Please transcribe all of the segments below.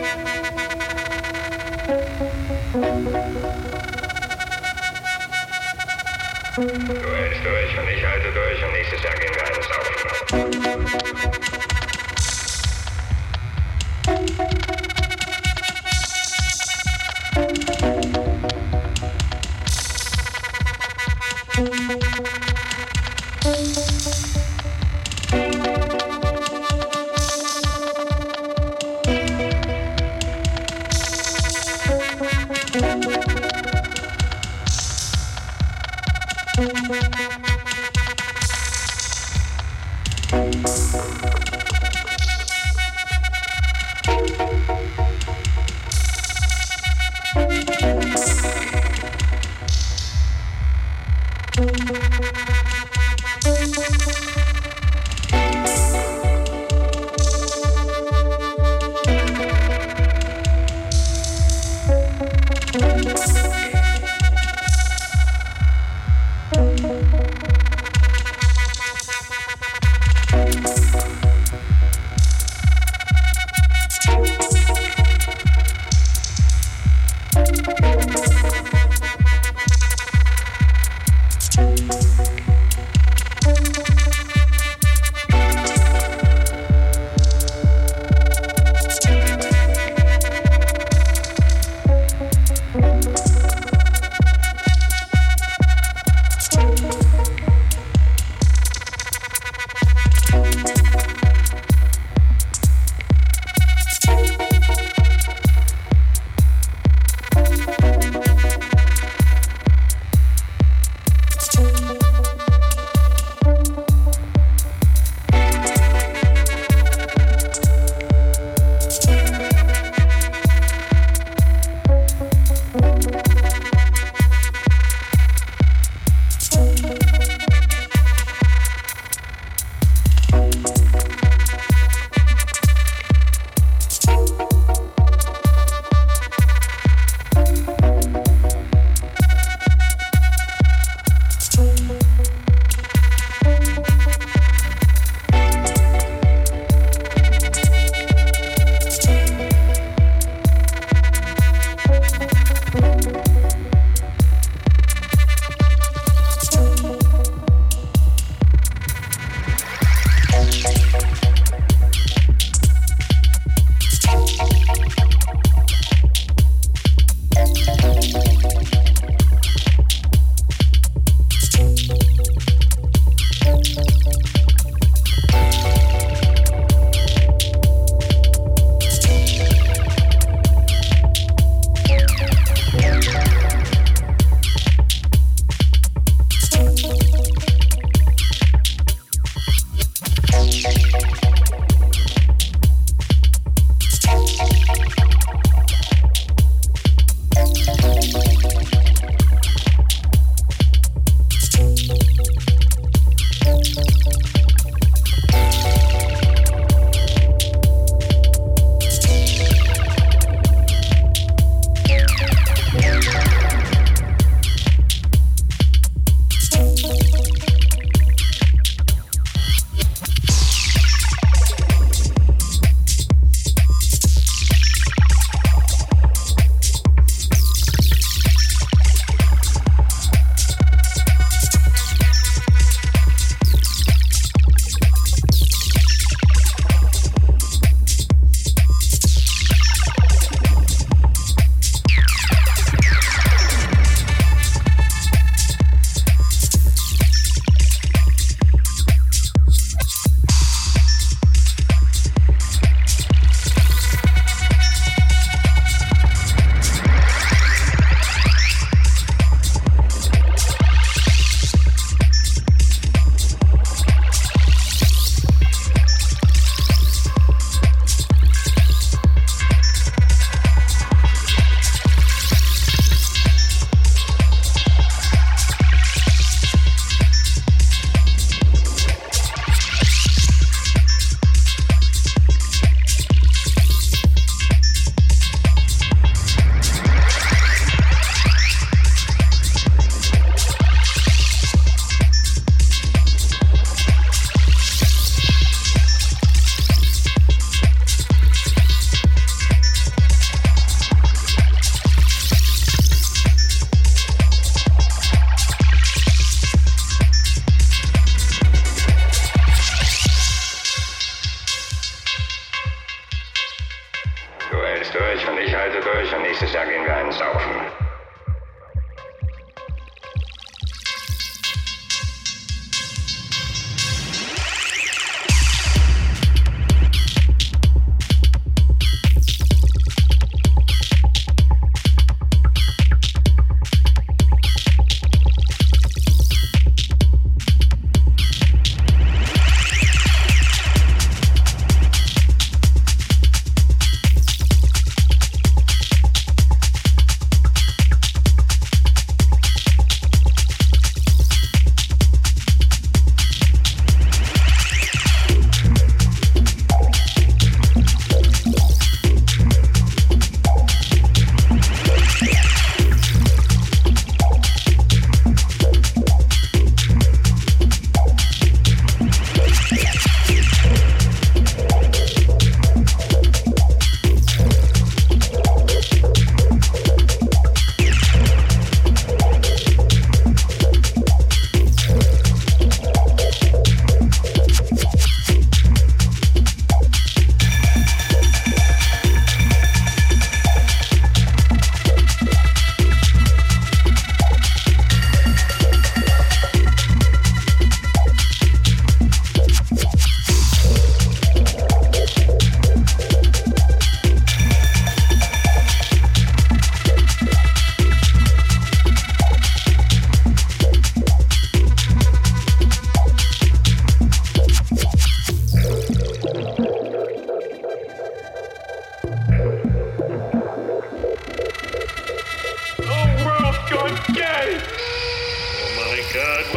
Du hältst durch und ich halte durch und nächstes Jahr gehen wir eines auf.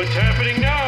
What's happening now?